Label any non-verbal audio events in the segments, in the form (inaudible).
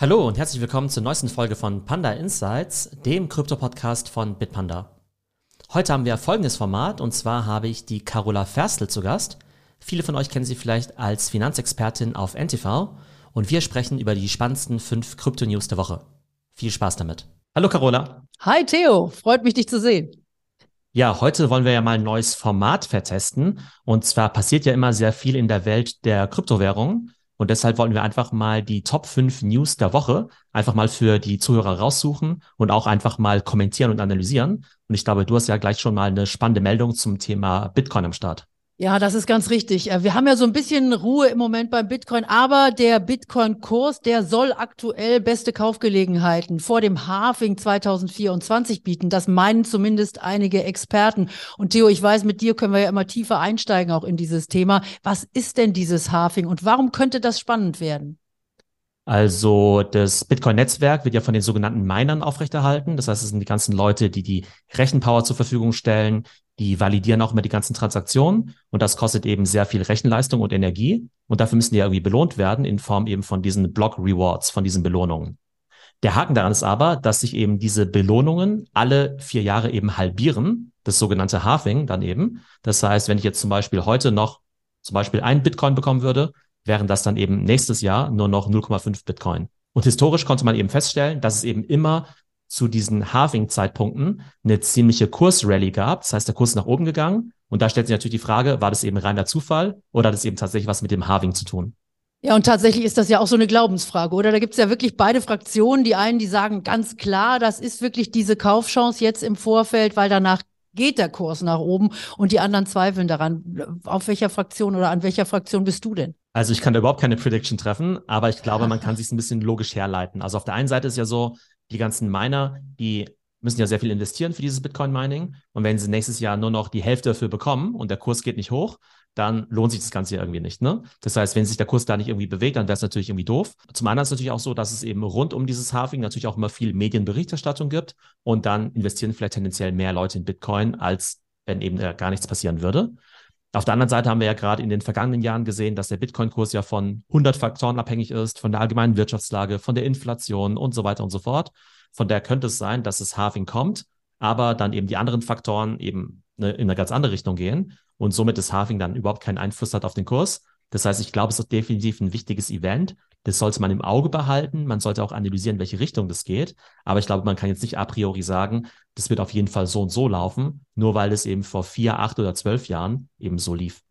Hallo und herzlich willkommen zur neuesten Folge von Panda Insights, dem Krypto-Podcast von Bitpanda. Heute haben wir folgendes Format und zwar habe ich die Carola Ferstl zu Gast. Viele von euch kennen sie vielleicht als Finanzexpertin auf NTV und wir sprechen über die spannendsten fünf Krypto-News der Woche. Viel Spaß damit. Hallo Carola. Hi Theo, freut mich dich zu sehen. Ja, heute wollen wir ja mal ein neues Format vertesten. Und zwar passiert ja immer sehr viel in der Welt der Kryptowährungen. Und deshalb wollten wir einfach mal die Top 5 News der Woche einfach mal für die Zuhörer raussuchen und auch einfach mal kommentieren und analysieren. Und ich glaube, du hast ja gleich schon mal eine spannende Meldung zum Thema Bitcoin am Start. Ja, das ist ganz richtig. Äh, wir haben ja so ein bisschen Ruhe im Moment beim Bitcoin, aber der Bitcoin-Kurs, der soll aktuell beste Kaufgelegenheiten vor dem Halving 2024 bieten. Das meinen zumindest einige Experten. Und Theo, ich weiß, mit dir können wir ja immer tiefer einsteigen auch in dieses Thema. Was ist denn dieses Halving und warum könnte das spannend werden? Also das Bitcoin-Netzwerk wird ja von den sogenannten Minern aufrechterhalten. Das heißt, es sind die ganzen Leute, die die Rechenpower zur Verfügung stellen, die validieren auch immer die ganzen Transaktionen und das kostet eben sehr viel Rechenleistung und Energie und dafür müssen die ja irgendwie belohnt werden in Form eben von diesen Block Rewards, von diesen Belohnungen. Der Haken daran ist aber, dass sich eben diese Belohnungen alle vier Jahre eben halbieren, das sogenannte Halving dann eben. Das heißt, wenn ich jetzt zum Beispiel heute noch zum Beispiel ein Bitcoin bekommen würde, wären das dann eben nächstes Jahr nur noch 0,5 Bitcoin. Und historisch konnte man eben feststellen, dass es eben immer zu diesen Halving-Zeitpunkten eine ziemliche Kursrally gab. Das heißt, der Kurs ist nach oben gegangen. Und da stellt sich natürlich die Frage, war das eben reiner Zufall oder hat es eben tatsächlich was mit dem Halving zu tun? Ja, und tatsächlich ist das ja auch so eine Glaubensfrage, oder? Da gibt es ja wirklich beide Fraktionen. Die einen, die sagen ganz klar, das ist wirklich diese Kaufchance jetzt im Vorfeld, weil danach geht der Kurs nach oben und die anderen zweifeln daran. Auf welcher Fraktion oder an welcher Fraktion bist du denn? Also ich kann da überhaupt keine Prediction treffen, aber ich glaube, man (laughs) kann sich ein bisschen logisch herleiten. Also auf der einen Seite ist ja so, die ganzen Miner, die müssen ja sehr viel investieren für dieses Bitcoin-Mining. Und wenn sie nächstes Jahr nur noch die Hälfte dafür bekommen und der Kurs geht nicht hoch, dann lohnt sich das Ganze ja irgendwie nicht. Ne? Das heißt, wenn sich der Kurs da nicht irgendwie bewegt, dann wäre es natürlich irgendwie doof. Zum anderen ist es natürlich auch so, dass es eben rund um dieses Halving natürlich auch immer viel Medienberichterstattung gibt und dann investieren vielleicht tendenziell mehr Leute in Bitcoin, als wenn eben gar nichts passieren würde. Auf der anderen Seite haben wir ja gerade in den vergangenen Jahren gesehen, dass der Bitcoin-Kurs ja von 100 Faktoren abhängig ist, von der allgemeinen Wirtschaftslage, von der Inflation und so weiter und so fort. Von der könnte es sein, dass es Halving kommt, aber dann eben die anderen Faktoren eben ne, in eine ganz andere Richtung gehen und somit das Halving dann überhaupt keinen Einfluss hat auf den Kurs. Das heißt, ich glaube, es ist definitiv ein wichtiges Event. Das sollte man im Auge behalten. Man sollte auch analysieren, welche Richtung das geht. Aber ich glaube, man kann jetzt nicht a priori sagen, das wird auf jeden Fall so und so laufen, nur weil es eben vor vier, acht oder zwölf Jahren eben so lief.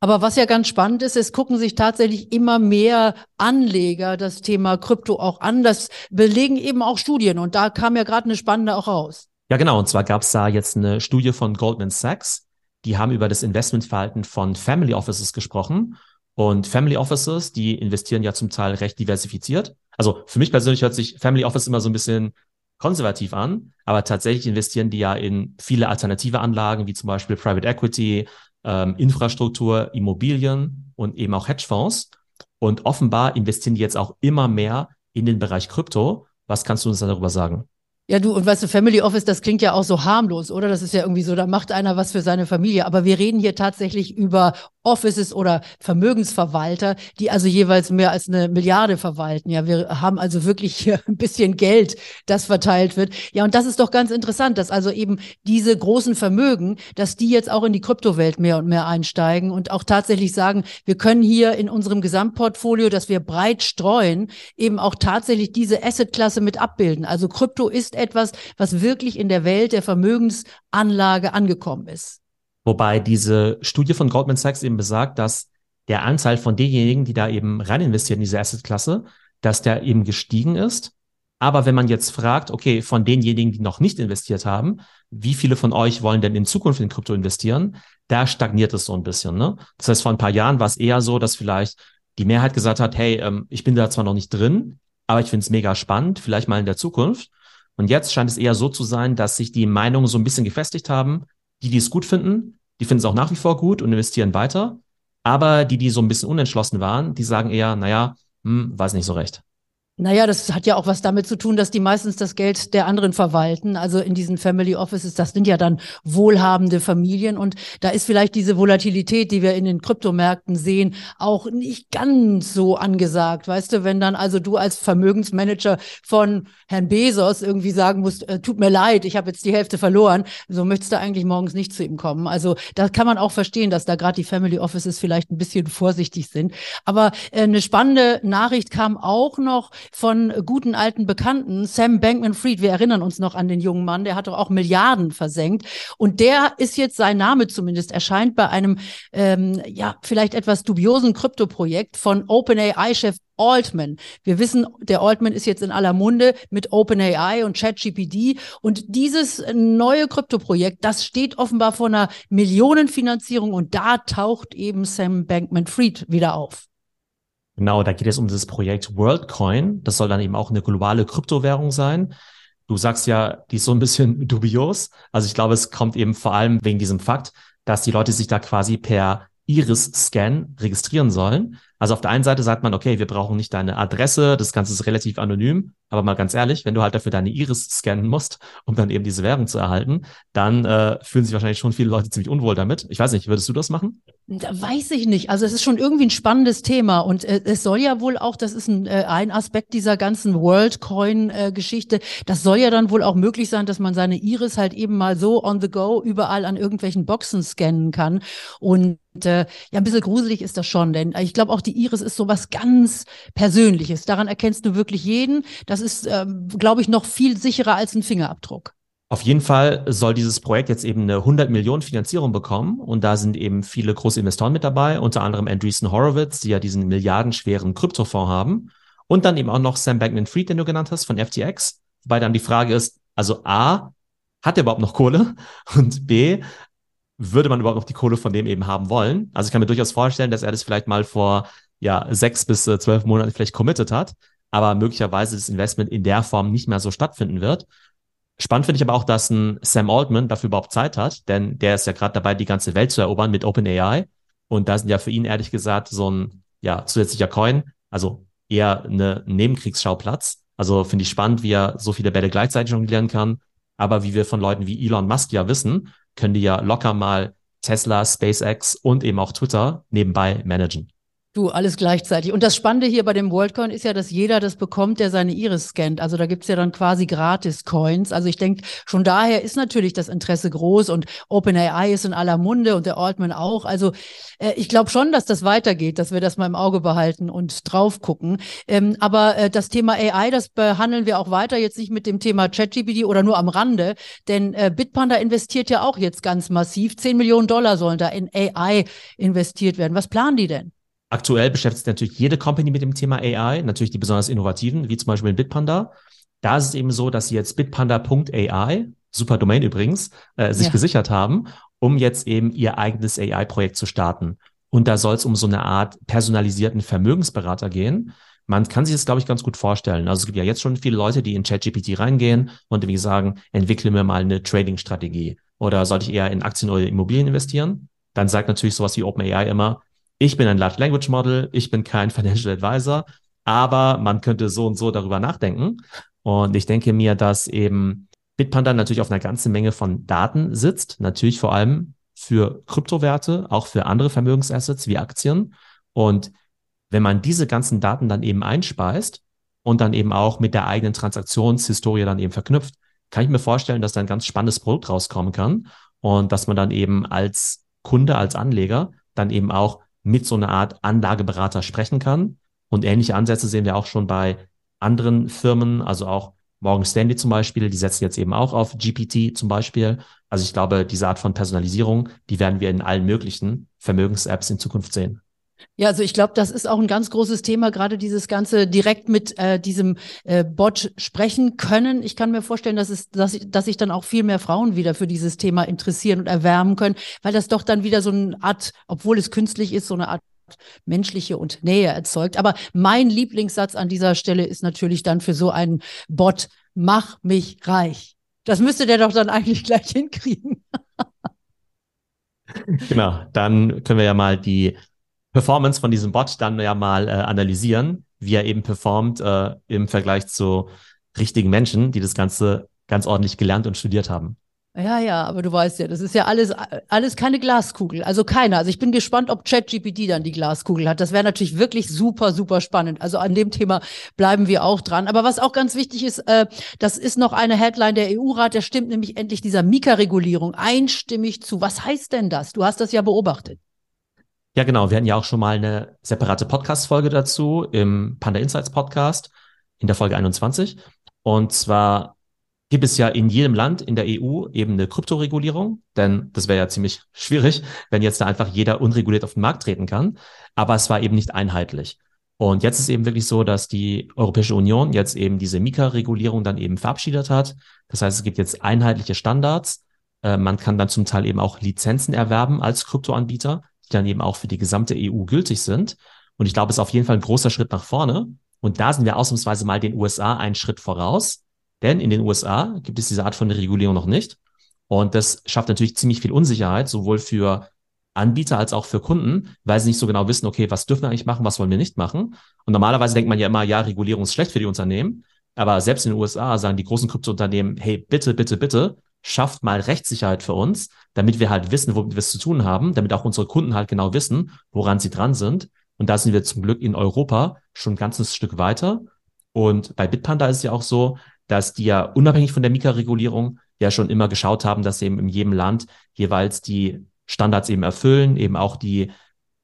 Aber was ja ganz spannend ist, es gucken sich tatsächlich immer mehr Anleger das Thema Krypto auch an. Das belegen eben auch Studien. Und da kam ja gerade eine spannende auch raus. Ja, genau. Und zwar gab es da jetzt eine Studie von Goldman Sachs. Die haben über das Investmentverhalten von Family Offices gesprochen. Und Family Offices, die investieren ja zum Teil recht diversifiziert. Also für mich persönlich hört sich Family Office immer so ein bisschen konservativ an, aber tatsächlich investieren die ja in viele alternative Anlagen, wie zum Beispiel Private Equity, ähm, Infrastruktur, Immobilien und eben auch Hedgefonds. Und offenbar investieren die jetzt auch immer mehr in den Bereich Krypto. Was kannst du uns darüber sagen? Ja, du, und weißt du, Family Office, das klingt ja auch so harmlos, oder? Das ist ja irgendwie so, da macht einer was für seine Familie. Aber wir reden hier tatsächlich über Offices oder Vermögensverwalter, die also jeweils mehr als eine Milliarde verwalten. Ja, wir haben also wirklich hier (laughs) ein bisschen Geld, das verteilt wird. Ja, und das ist doch ganz interessant, dass also eben diese großen Vermögen, dass die jetzt auch in die Kryptowelt mehr und mehr einsteigen und auch tatsächlich sagen, wir können hier in unserem Gesamtportfolio, das wir breit streuen, eben auch tatsächlich diese Assetklasse mit abbilden. Also Krypto ist etwas, was wirklich in der Welt der Vermögensanlage angekommen ist. Wobei diese Studie von Goldman Sachs eben besagt, dass der Anteil von denjenigen, die da eben rein investieren in diese Assetklasse, dass der eben gestiegen ist. Aber wenn man jetzt fragt, okay, von denjenigen, die noch nicht investiert haben, wie viele von euch wollen denn in Zukunft in Krypto investieren? Da stagniert es so ein bisschen. Ne? Das heißt, vor ein paar Jahren war es eher so, dass vielleicht die Mehrheit gesagt hat, hey, ähm, ich bin da zwar noch nicht drin, aber ich finde es mega spannend, vielleicht mal in der Zukunft. Und jetzt scheint es eher so zu sein, dass sich die Meinungen so ein bisschen gefestigt haben. Die, die es gut finden, die finden es auch nach wie vor gut und investieren weiter. Aber die, die so ein bisschen unentschlossen waren, die sagen eher, naja, hm, weiß nicht so recht. Naja, das hat ja auch was damit zu tun, dass die meistens das Geld der anderen verwalten. Also in diesen Family Offices, das sind ja dann wohlhabende Familien und da ist vielleicht diese Volatilität, die wir in den Kryptomärkten sehen, auch nicht ganz so angesagt. Weißt du, wenn dann also du als Vermögensmanager von Herrn Bezos irgendwie sagen musst, äh, tut mir leid, ich habe jetzt die Hälfte verloren, so möchtest du eigentlich morgens nicht zu ihm kommen. Also da kann man auch verstehen, dass da gerade die Family Offices vielleicht ein bisschen vorsichtig sind. Aber äh, eine spannende Nachricht kam auch noch von guten alten Bekannten, Sam Bankman-Fried. Wir erinnern uns noch an den jungen Mann, der hat doch auch Milliarden versenkt. Und der ist jetzt, sein Name zumindest, erscheint bei einem, ähm, ja, vielleicht etwas dubiosen Kryptoprojekt von OpenAI-Chef Altman. Wir wissen, der Altman ist jetzt in aller Munde mit OpenAI und ChatGPD. Und dieses neue Kryptoprojekt, das steht offenbar vor einer Millionenfinanzierung und da taucht eben Sam Bankman-Fried wieder auf. Genau, da geht es um das Projekt WorldCoin. Das soll dann eben auch eine globale Kryptowährung sein. Du sagst ja, die ist so ein bisschen (laughs) dubios. Also ich glaube, es kommt eben vor allem wegen diesem Fakt, dass die Leute sich da quasi per Iris-Scan registrieren sollen. Also auf der einen Seite sagt man, okay, wir brauchen nicht deine Adresse, das Ganze ist relativ anonym, aber mal ganz ehrlich, wenn du halt dafür deine Iris scannen musst, um dann eben diese Währung zu erhalten, dann äh, fühlen sich wahrscheinlich schon viele Leute ziemlich unwohl damit. Ich weiß nicht, würdest du das machen? Da weiß ich nicht. Also es ist schon irgendwie ein spannendes Thema und äh, es soll ja wohl auch, das ist ein, äh, ein Aspekt dieser ganzen WorldCoin-Geschichte, äh, das soll ja dann wohl auch möglich sein, dass man seine Iris halt eben mal so on the go überall an irgendwelchen Boxen scannen kann und äh, ja, ein bisschen gruselig ist das schon, denn ich glaube auch die Iris ist so was ganz Persönliches. Daran erkennst du wirklich jeden. Das ist, ähm, glaube ich, noch viel sicherer als ein Fingerabdruck. Auf jeden Fall soll dieses Projekt jetzt eben eine 100 Millionen Finanzierung bekommen und da sind eben viele große Investoren mit dabei, unter anderem Andreessen Horowitz, die ja diesen milliardenschweren Kryptofonds haben und dann eben auch noch Sam Bankman-Fried, den du genannt hast, von FTX, wobei dann die Frage ist, also A, hat er überhaupt noch Kohle? Und B, würde man überhaupt noch die Kohle von dem eben haben wollen? Also ich kann mir durchaus vorstellen, dass er das vielleicht mal vor ja, sechs bis äh, zwölf Monaten vielleicht committed hat, aber möglicherweise das Investment in der Form nicht mehr so stattfinden wird. Spannend finde ich aber auch, dass ein Sam Altman dafür überhaupt Zeit hat, denn der ist ja gerade dabei, die ganze Welt zu erobern mit OpenAI. Und da sind ja für ihn ehrlich gesagt so ein ja, zusätzlicher Coin, also eher eine Nebenkriegsschauplatz. Also finde ich spannend, wie er so viele Bälle gleichzeitig jonglieren kann. Aber wie wir von Leuten wie Elon Musk ja wissen, können die ja locker mal Tesla, SpaceX und eben auch Twitter nebenbei managen. Du, alles gleichzeitig. Und das Spannende hier bei dem WorldCoin ist ja, dass jeder das bekommt, der seine Iris scannt. Also da gibt's ja dann quasi gratis Coins. Also ich denke, schon daher ist natürlich das Interesse groß und OpenAI ist in aller Munde und der Altman auch. Also äh, ich glaube schon, dass das weitergeht, dass wir das mal im Auge behalten und drauf gucken. Ähm, aber äh, das Thema AI, das behandeln wir auch weiter, jetzt nicht mit dem Thema ChatGPT oder nur am Rande. Denn äh, Bitpanda investiert ja auch jetzt ganz massiv. Zehn Millionen Dollar sollen da in AI investiert werden. Was planen die denn? Aktuell beschäftigt sich natürlich jede Company mit dem Thema AI, natürlich die besonders innovativen, wie zum Beispiel Bitpanda. Da ist es eben so, dass sie jetzt bitpanda.ai, super Domain übrigens, äh, sich ja. gesichert haben, um jetzt eben ihr eigenes AI-Projekt zu starten. Und da soll es um so eine Art personalisierten Vermögensberater gehen. Man kann sich das, glaube ich, ganz gut vorstellen. Also es gibt ja jetzt schon viele Leute, die in ChatGPT reingehen und irgendwie sagen, entwickle mir mal eine Trading-Strategie. Oder sollte ich eher in Aktien oder Immobilien investieren? Dann sagt natürlich sowas wie OpenAI immer, ich bin ein Large Language Model, ich bin kein (laughs) Financial Advisor, aber man könnte so und so darüber nachdenken. Und ich denke mir, dass eben Bitpanda natürlich auf einer ganzen Menge von Daten sitzt, natürlich vor allem für Kryptowerte, auch für andere Vermögensassets wie Aktien. Und wenn man diese ganzen Daten dann eben einspeist und dann eben auch mit der eigenen Transaktionshistorie dann eben verknüpft, kann ich mir vorstellen, dass da ein ganz spannendes Produkt rauskommen kann und dass man dann eben als Kunde, als Anleger dann eben auch mit so einer Art Anlageberater sprechen kann. Und ähnliche Ansätze sehen wir auch schon bei anderen Firmen, also auch Morgan Stanley zum Beispiel, die setzen jetzt eben auch auf GPT zum Beispiel. Also ich glaube, diese Art von Personalisierung, die werden wir in allen möglichen Vermögens-Apps in Zukunft sehen. Ja, also ich glaube, das ist auch ein ganz großes Thema, gerade dieses ganze direkt mit äh, diesem äh, Bot sprechen können. Ich kann mir vorstellen, dass, es, dass, ich, dass sich dann auch viel mehr Frauen wieder für dieses Thema interessieren und erwärmen können, weil das doch dann wieder so eine Art, obwohl es künstlich ist, so eine Art menschliche und Nähe erzeugt. Aber mein Lieblingssatz an dieser Stelle ist natürlich dann für so einen Bot, mach mich reich. Das müsste der doch dann eigentlich gleich hinkriegen. genau, dann können wir ja mal die Performance von diesem Bot dann ja mal äh, analysieren. wie er eben performt äh, im Vergleich zu richtigen Menschen, die das Ganze ganz ordentlich gelernt und studiert haben. Ja, ja, aber du weißt ja, das ist ja alles, alles keine Glaskugel. Also keiner. Also ich bin gespannt, ob ChatGPT dann die Glaskugel hat. Das wäre natürlich wirklich super, super spannend. Also an dem Thema bleiben wir auch dran. Aber was auch ganz wichtig ist, äh, das ist noch eine Headline der EU-Rat, der stimmt nämlich endlich dieser Mika-Regulierung einstimmig zu. Was heißt denn das? Du hast das ja beobachtet. Ja, genau. Wir hatten ja auch schon mal eine separate Podcast-Folge dazu im Panda Insights Podcast in der Folge 21. Und zwar gibt es ja in jedem Land in der EU eben eine Kryptoregulierung, denn das wäre ja ziemlich schwierig, wenn jetzt da einfach jeder unreguliert auf den Markt treten kann. Aber es war eben nicht einheitlich. Und jetzt ist eben wirklich so, dass die Europäische Union jetzt eben diese Mika-Regulierung dann eben verabschiedet hat. Das heißt, es gibt jetzt einheitliche Standards. Äh, man kann dann zum Teil eben auch Lizenzen erwerben als Kryptoanbieter, die dann eben auch für die gesamte EU gültig sind. Und ich glaube, es ist auf jeden Fall ein großer Schritt nach vorne. Und da sind wir ausnahmsweise mal den USA einen Schritt voraus. Denn in den USA gibt es diese Art von Regulierung noch nicht. Und das schafft natürlich ziemlich viel Unsicherheit, sowohl für Anbieter als auch für Kunden, weil sie nicht so genau wissen, okay, was dürfen wir eigentlich machen, was wollen wir nicht machen. Und normalerweise denkt man ja immer, ja, Regulierung ist schlecht für die Unternehmen. Aber selbst in den USA sagen die großen Kryptounternehmen, hey, bitte, bitte, bitte, schafft mal Rechtssicherheit für uns, damit wir halt wissen, womit wir es zu tun haben, damit auch unsere Kunden halt genau wissen, woran sie dran sind. Und da sind wir zum Glück in Europa schon ein ganzes Stück weiter. Und bei Bitpanda ist es ja auch so, dass die ja unabhängig von der Mika-Regulierung ja schon immer geschaut haben, dass sie eben in jedem Land jeweils die Standards eben erfüllen, eben auch die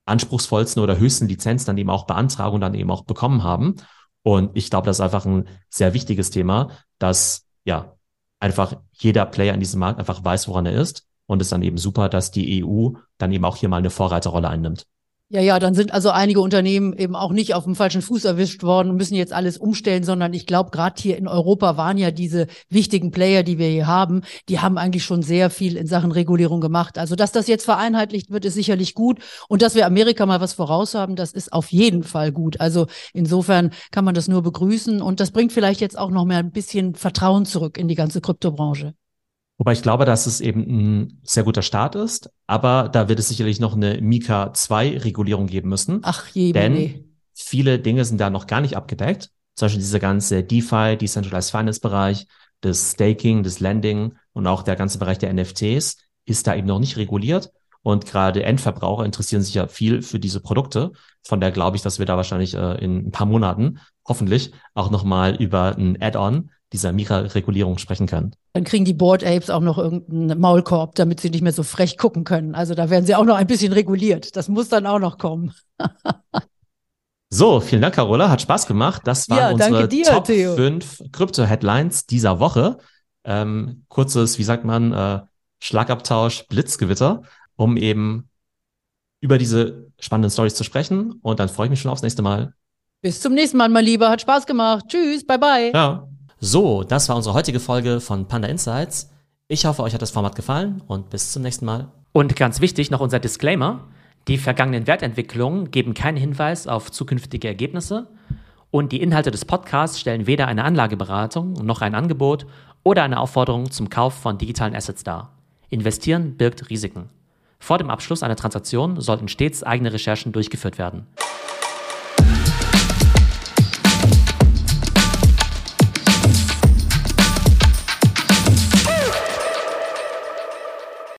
anspruchsvollsten oder höchsten Lizenzen dann eben auch beantragen und dann eben auch bekommen haben. Und ich glaube, das ist einfach ein sehr wichtiges Thema, dass ja einfach jeder Player in diesem Markt einfach weiß, woran er ist. Und es ist dann eben super, dass die EU dann eben auch hier mal eine Vorreiterrolle einnimmt. Ja, ja, dann sind also einige Unternehmen eben auch nicht auf dem falschen Fuß erwischt worden und müssen jetzt alles umstellen, sondern ich glaube, gerade hier in Europa waren ja diese wichtigen Player, die wir hier haben, die haben eigentlich schon sehr viel in Sachen Regulierung gemacht. Also, dass das jetzt vereinheitlicht wird, ist sicherlich gut. Und dass wir Amerika mal was voraus haben, das ist auf jeden Fall gut. Also insofern kann man das nur begrüßen und das bringt vielleicht jetzt auch noch mehr ein bisschen Vertrauen zurück in die ganze Kryptobranche. Wobei ich glaube, dass es eben ein sehr guter Start ist, aber da wird es sicherlich noch eine Mika 2 Regulierung geben müssen. Ach je, denn nee. viele Dinge sind da noch gar nicht abgedeckt. Zum Beispiel dieser ganze DeFi, Decentralized Finance Bereich, das Staking, das Lending und auch der ganze Bereich der NFTs ist da eben noch nicht reguliert. Und gerade Endverbraucher interessieren sich ja viel für diese Produkte. Von der glaube ich, dass wir da wahrscheinlich äh, in ein paar Monaten hoffentlich auch nochmal über ein Add-on dieser Mira-Regulierung sprechen können. Dann kriegen die Board Apes auch noch irgendeinen Maulkorb, damit sie nicht mehr so frech gucken können. Also da werden sie auch noch ein bisschen reguliert. Das muss dann auch noch kommen. (laughs) so, vielen Dank, Carola. Hat Spaß gemacht. Das waren ja, unsere dir, Top Theo. 5 Krypto-Headlines dieser Woche. Ähm, kurzes, wie sagt man, äh, Schlagabtausch, Blitzgewitter, um eben über diese spannenden Stories zu sprechen. Und dann freue ich mich schon aufs nächste Mal. Bis zum nächsten Mal, mein Lieber. Hat Spaß gemacht. Tschüss, bye bye. Ja. So, das war unsere heutige Folge von Panda Insights. Ich hoffe, euch hat das Format gefallen und bis zum nächsten Mal. Und ganz wichtig noch unser Disclaimer. Die vergangenen Wertentwicklungen geben keinen Hinweis auf zukünftige Ergebnisse und die Inhalte des Podcasts stellen weder eine Anlageberatung noch ein Angebot oder eine Aufforderung zum Kauf von digitalen Assets dar. Investieren birgt Risiken. Vor dem Abschluss einer Transaktion sollten stets eigene Recherchen durchgeführt werden.